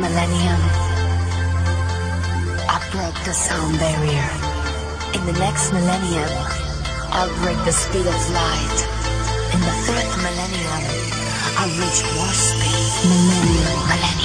millennium, I broke the sound barrier. In the next millennium, I'll break the speed of light. In the third millennium, I'll reach warp speed. Millennium. millennium.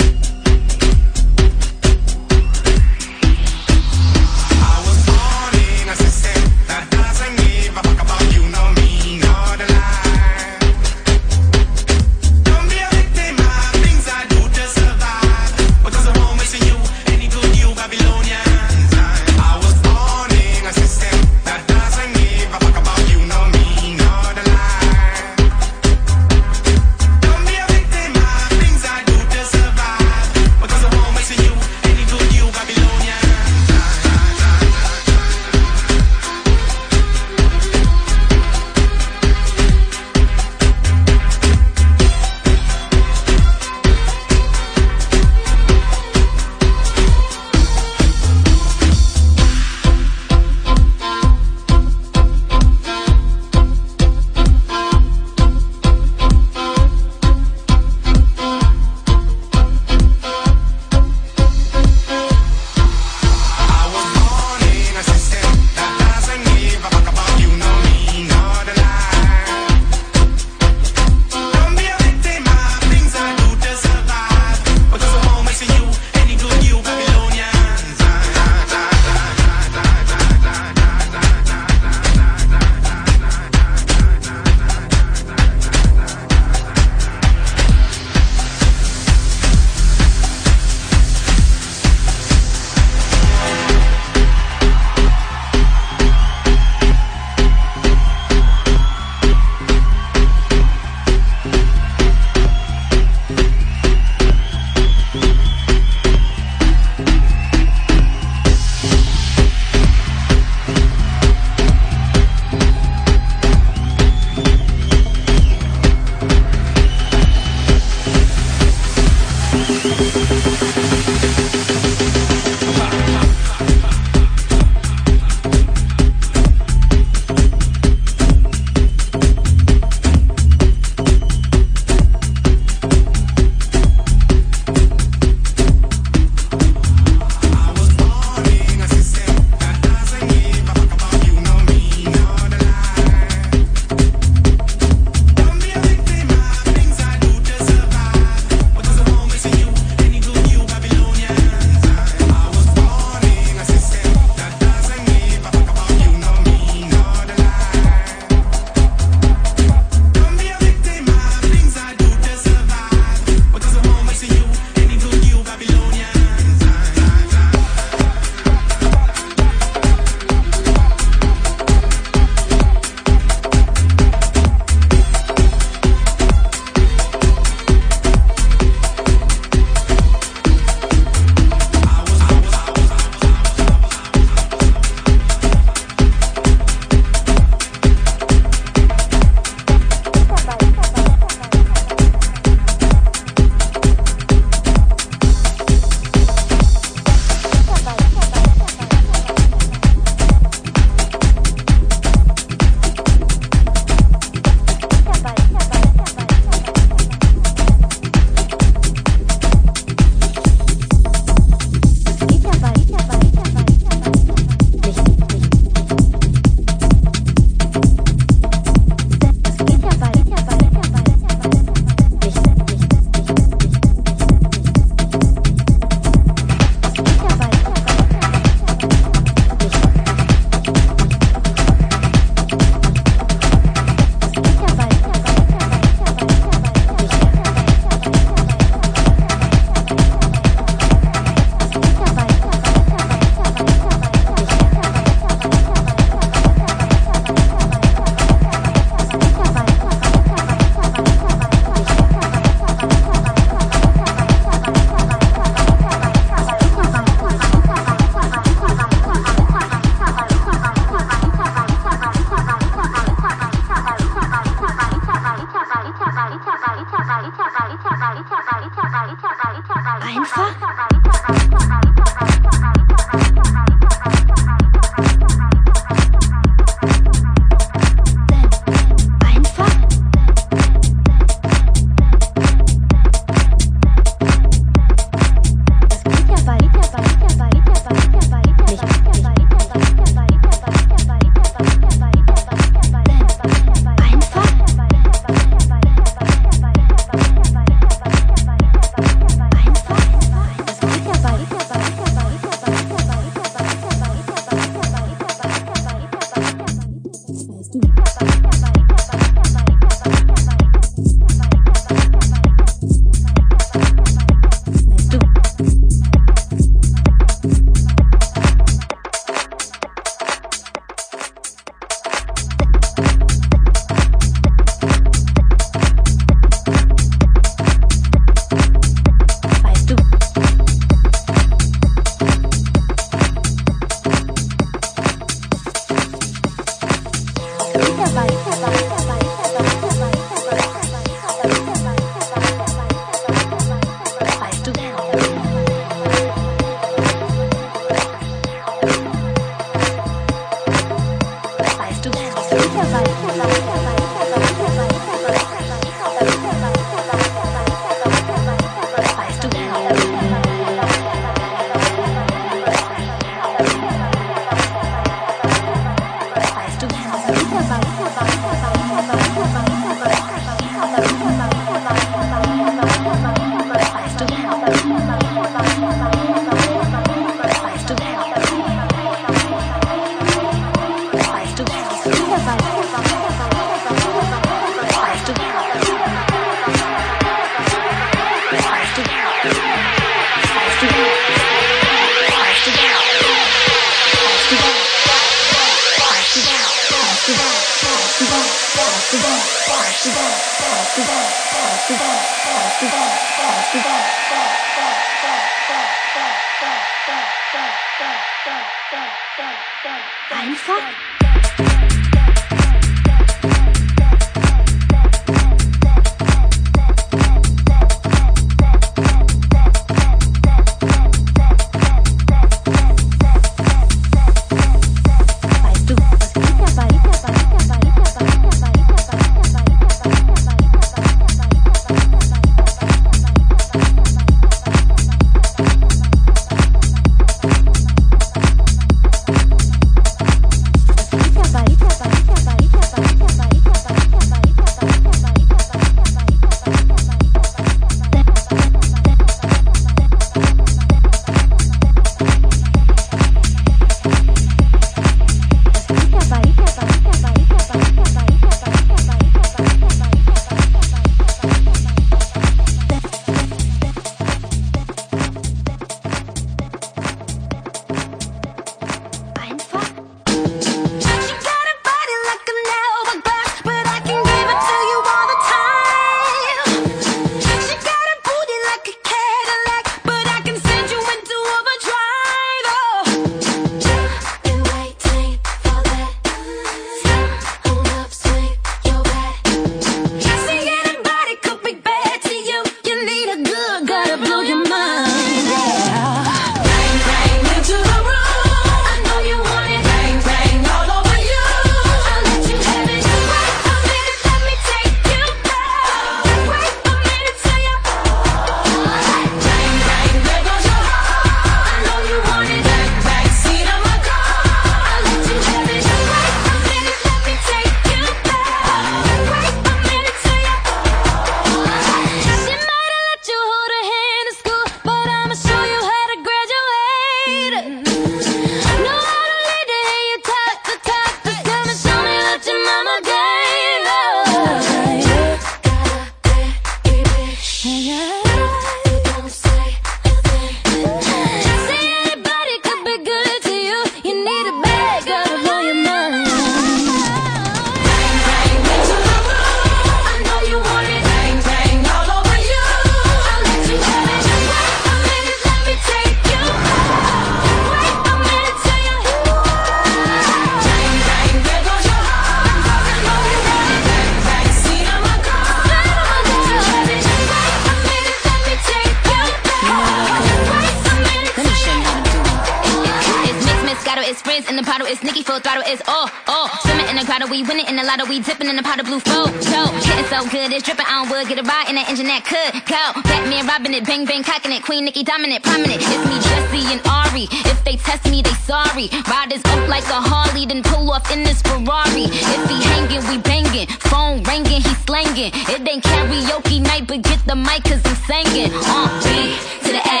full throttle is oh, oh. Swimming in the grotto, we winning in the lotto, we dipping in the pot of blue flow. So, getting so good, it's dripping on wood. Get a ride in that engine that could go. Batman robbing it, bang bang cocking it. Queen Nikki dominant, prominent. It's me, Jesse, and Ari. If they test me, they sorry. Riders up like a Harley, then pull off in this Ferrari. If he hanging, we banging. Phone ringing, he slanging. It ain't karaoke night, but get the mic, cause I'm singing. Uh, B to the A,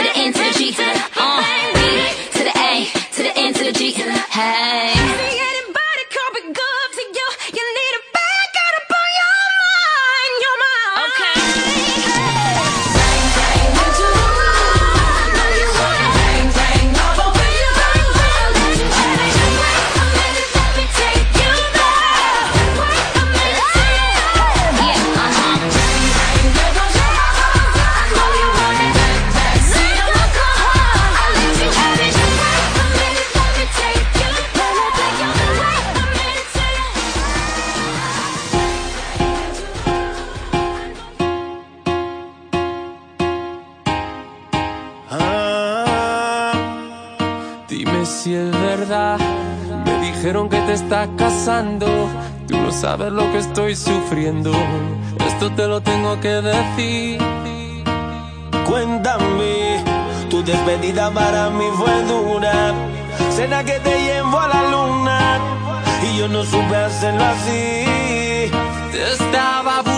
to the N, to the G, to the, uh, B to the A, to the N, Hey. está casando. Tú no sabes lo que estoy sufriendo. Esto te lo tengo que decir. Cuéntame, tu despedida para mí fue dura. Cena que te llevo a la luna. Y yo no supe hacerlo así. Te estaba buscando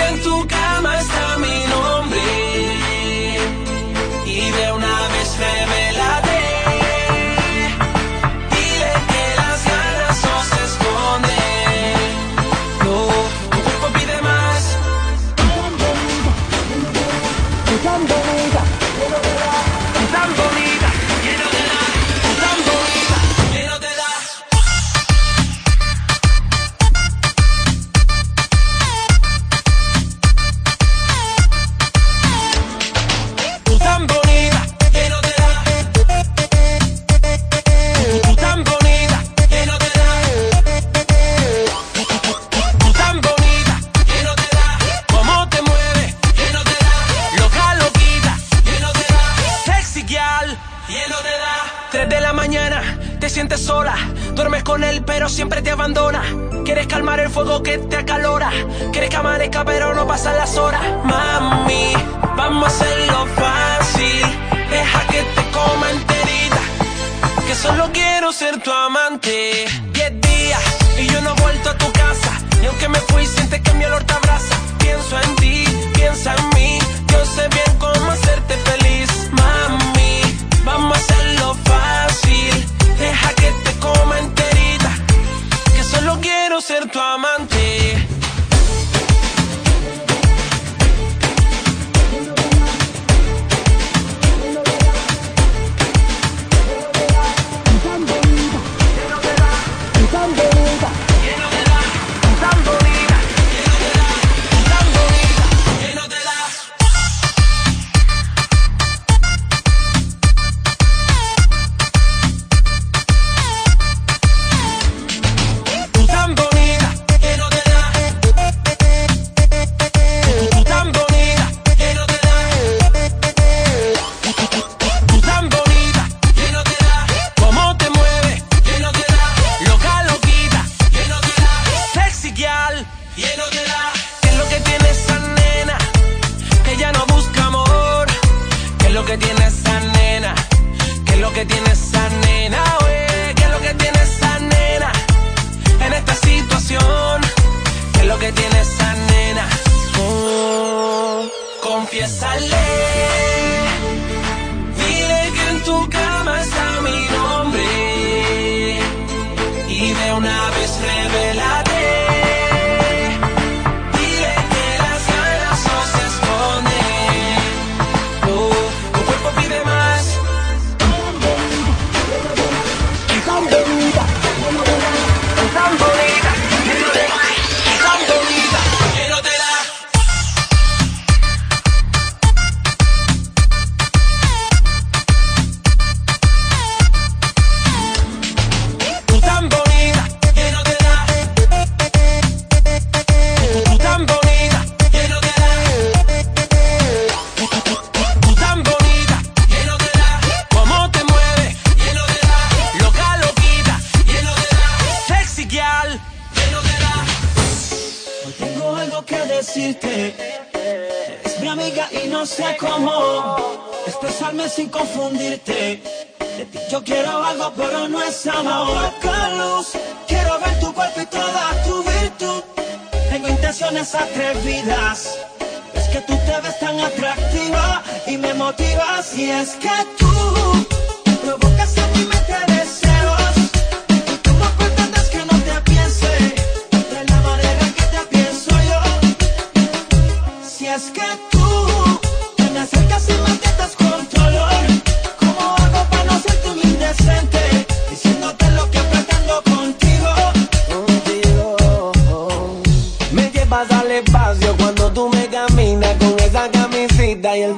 en tu cama está mi nombre y de una vez me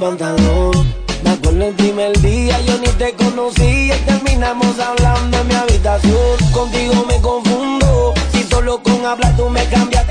Me acuerdo el primer día, yo ni te conocía terminamos hablando en mi habitación. Contigo me confundo, si solo con hablar tú me cambias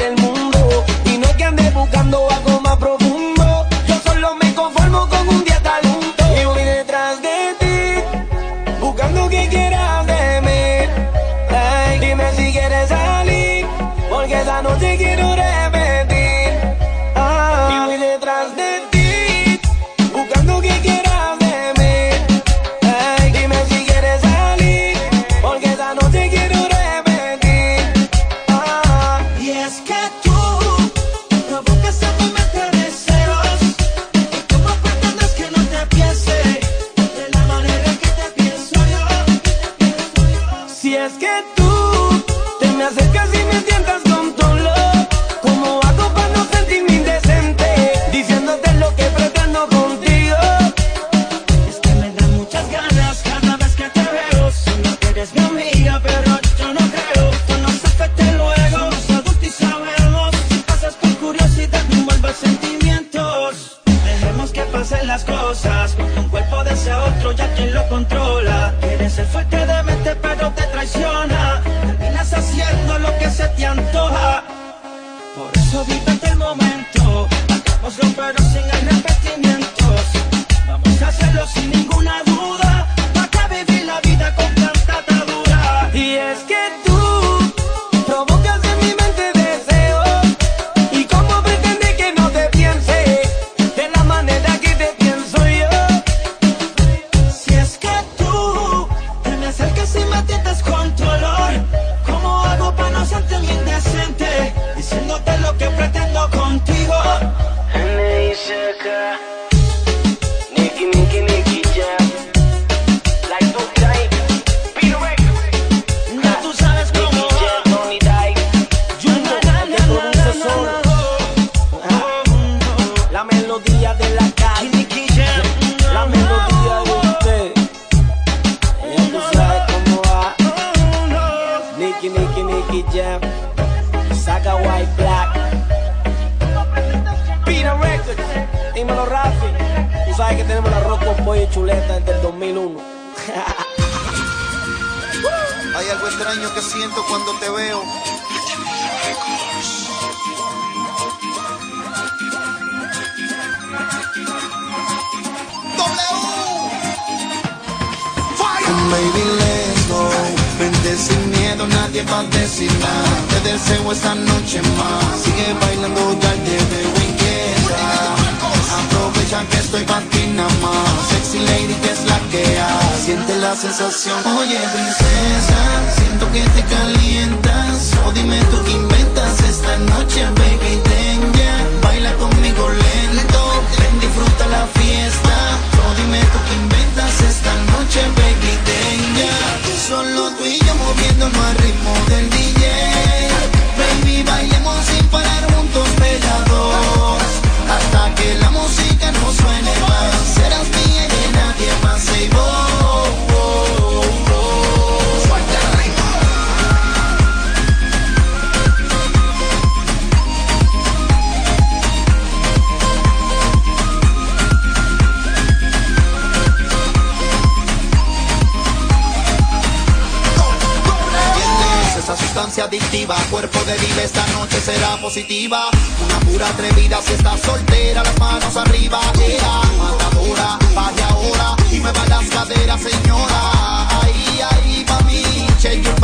cuerpo de vive esta noche será positiva. Una pura atrevida si estás soltera, las manos arriba. era matadora, vaya ahora y me las caderas, señora. Ahí, ahí, mami, che check your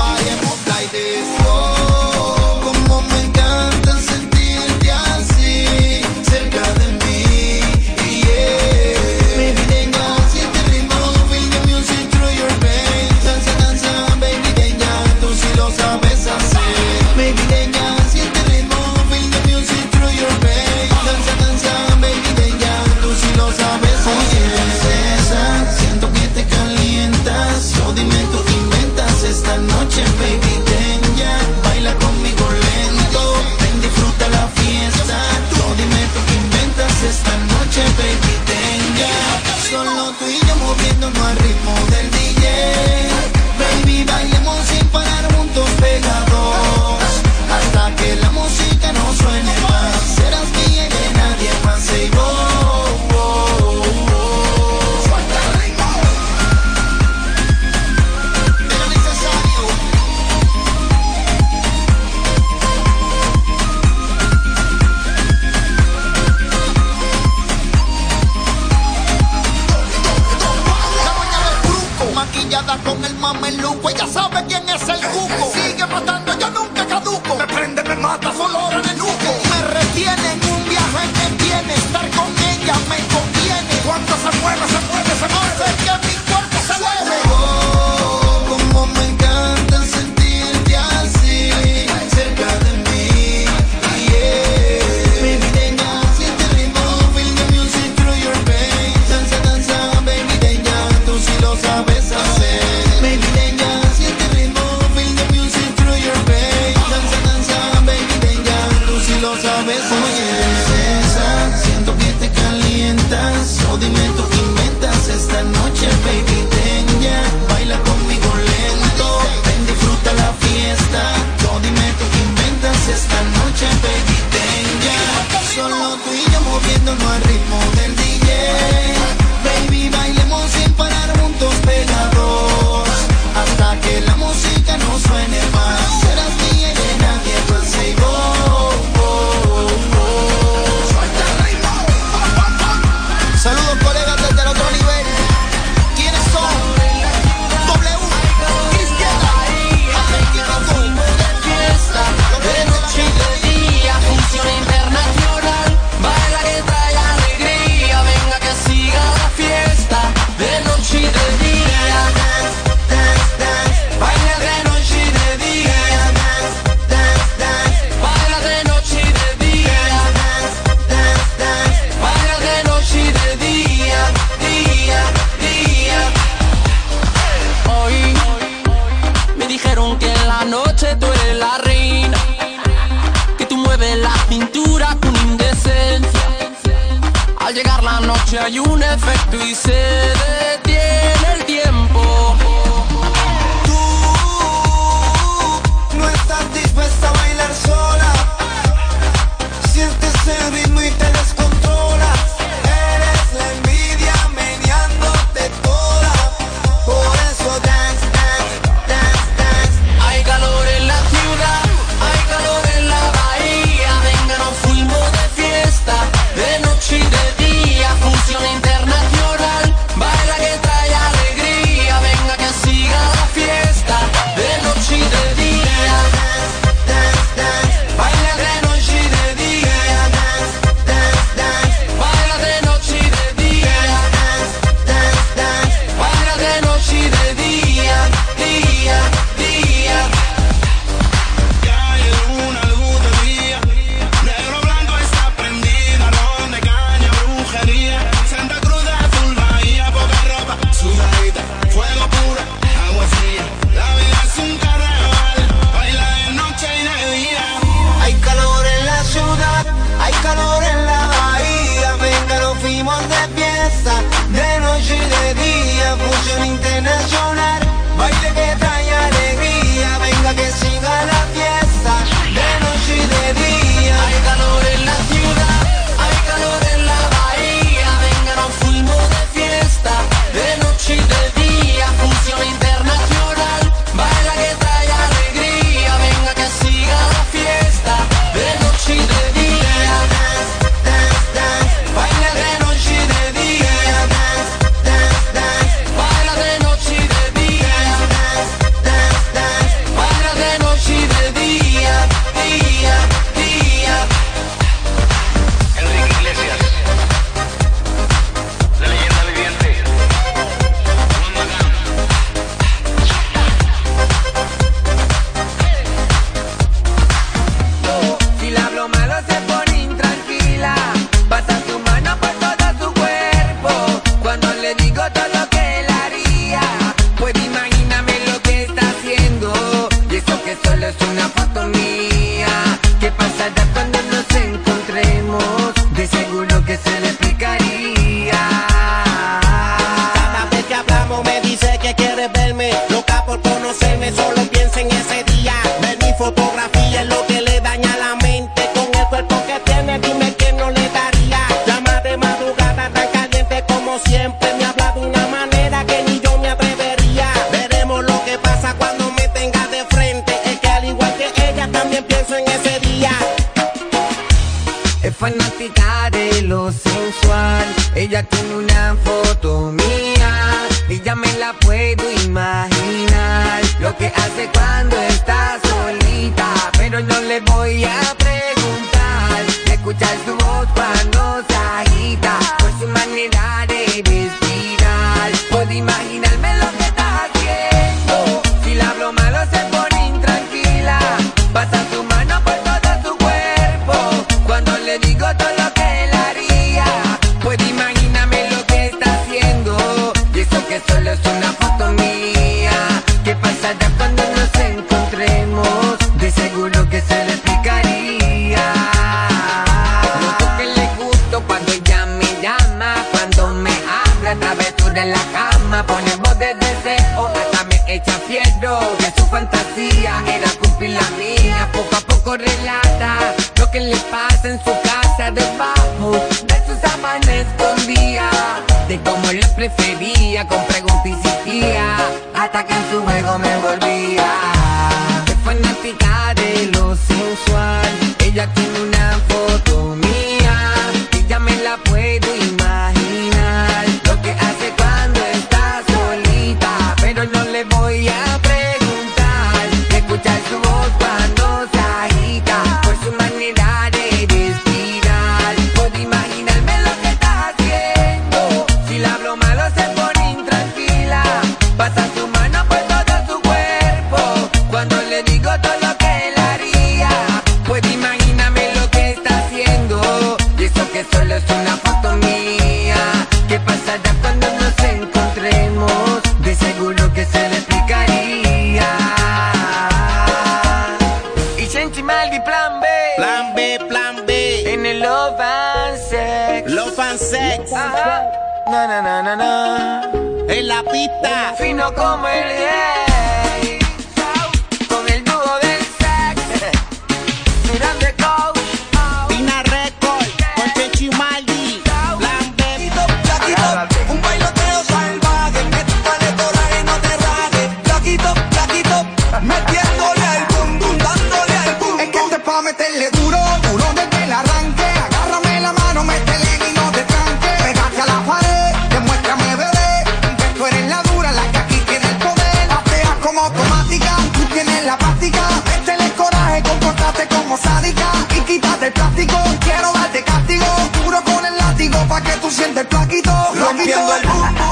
¡Gracias! el mundo.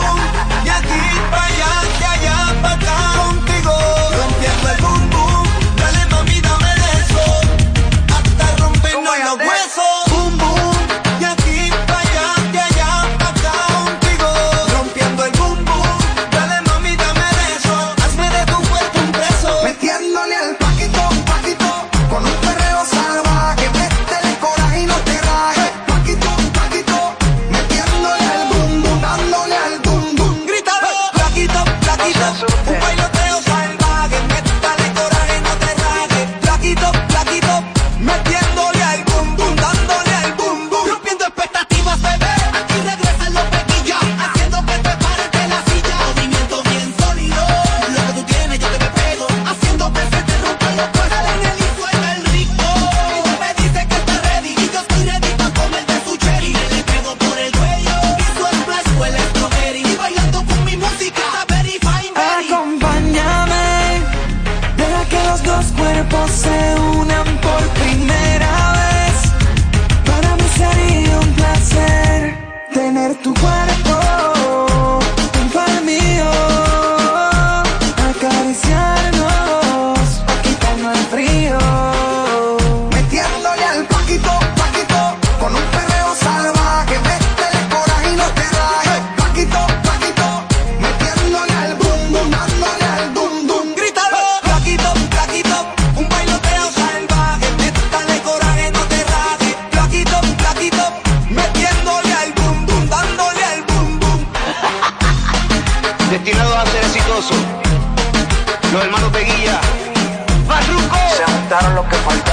lo que falta.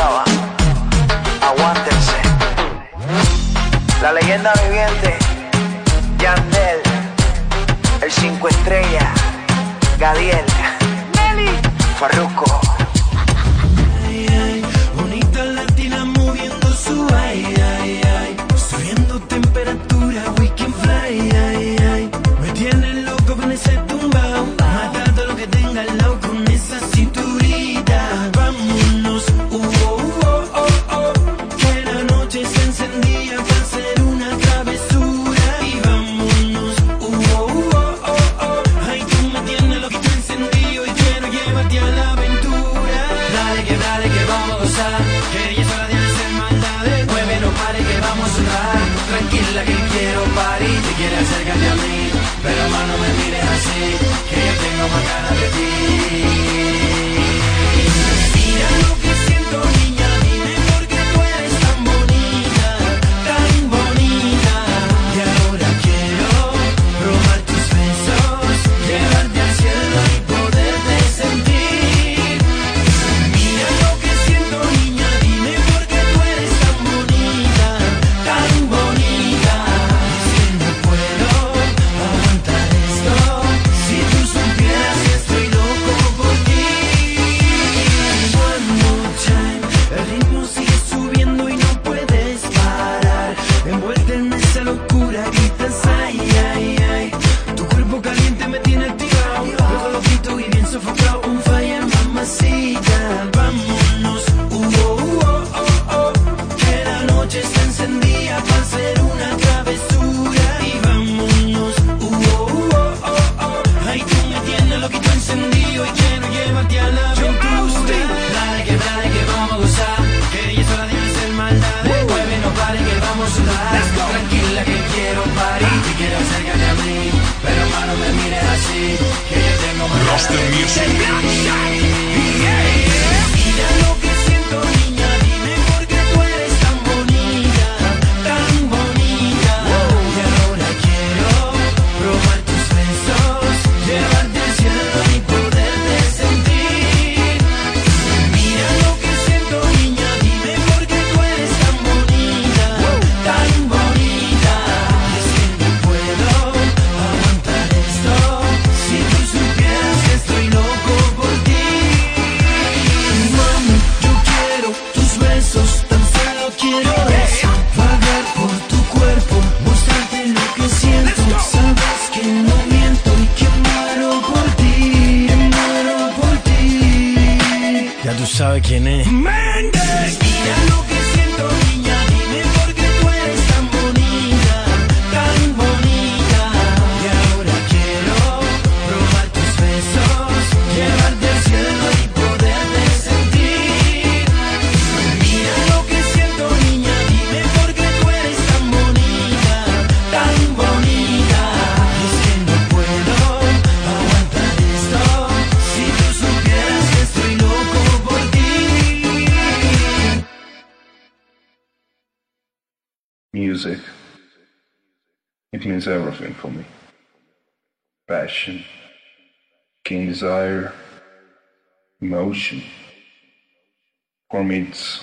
It's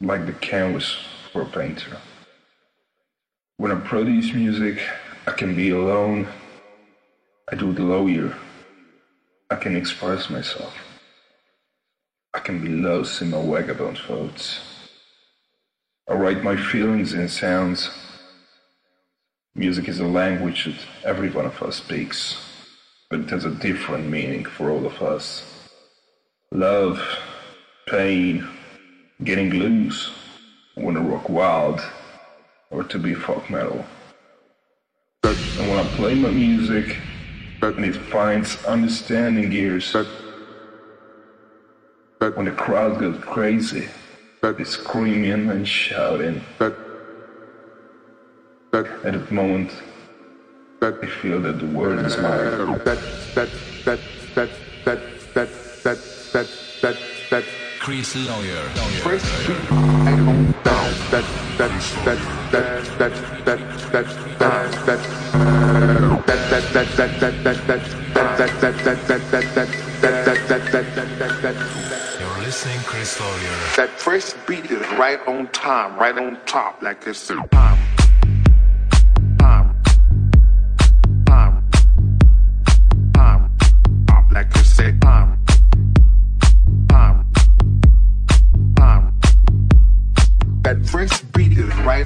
like the canvas for a painter. When I produce music, I can be alone. I do it lower. I can express myself. I can be lost in my vagabond thoughts. I write my feelings in sounds. Music is a language that every one of us speaks, but it has a different meaning for all of us. Love, pain, Getting Loose, Wanna Rock Wild, or To Be Folk Metal. And when I play my music, and it finds understanding ears, when the crowd goes crazy, they're screaming and shouting. At that moment, I feel that the world is mine. That that that that that that that that that that. Chris Lawyer. That that that that that that that that that that that that that that that that that You're listening, Chris Lawyer. That first beat is right on time, right on top, like it's time.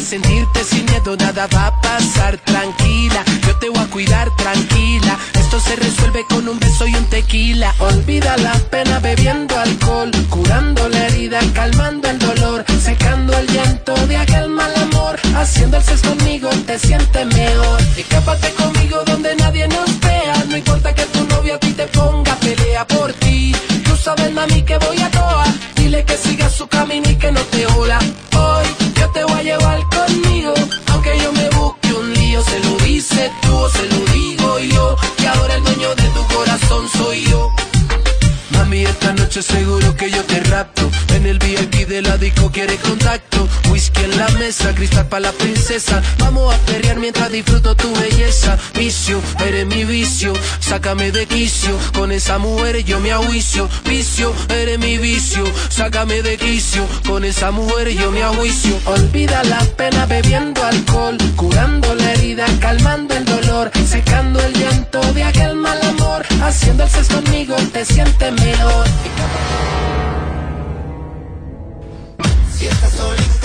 sentirte sin miedo, nada va a pasar, tranquila, yo te voy a cuidar, tranquila, esto se resuelve con un beso y un tequila, olvida la pena bebiendo alcohol Quieres quiere contacto. Whisky en la mesa, cristal para la princesa. Vamos a pelear mientras disfruto tu belleza. Vicio, eres mi vicio, sácame de quicio. Con esa mujer yo me ahuicio. Vicio, eres mi vicio, sácame de quicio. Con esa mujer yo me ahuicio. Olvida la pena bebiendo alcohol, curando la herida, calmando el dolor, secando el llanto de aquel mal amor. Haciendo el sexo conmigo te sientes mejor. fiesta solita.